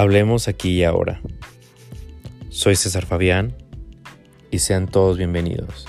Hablemos aquí y ahora. Soy César Fabián y sean todos bienvenidos.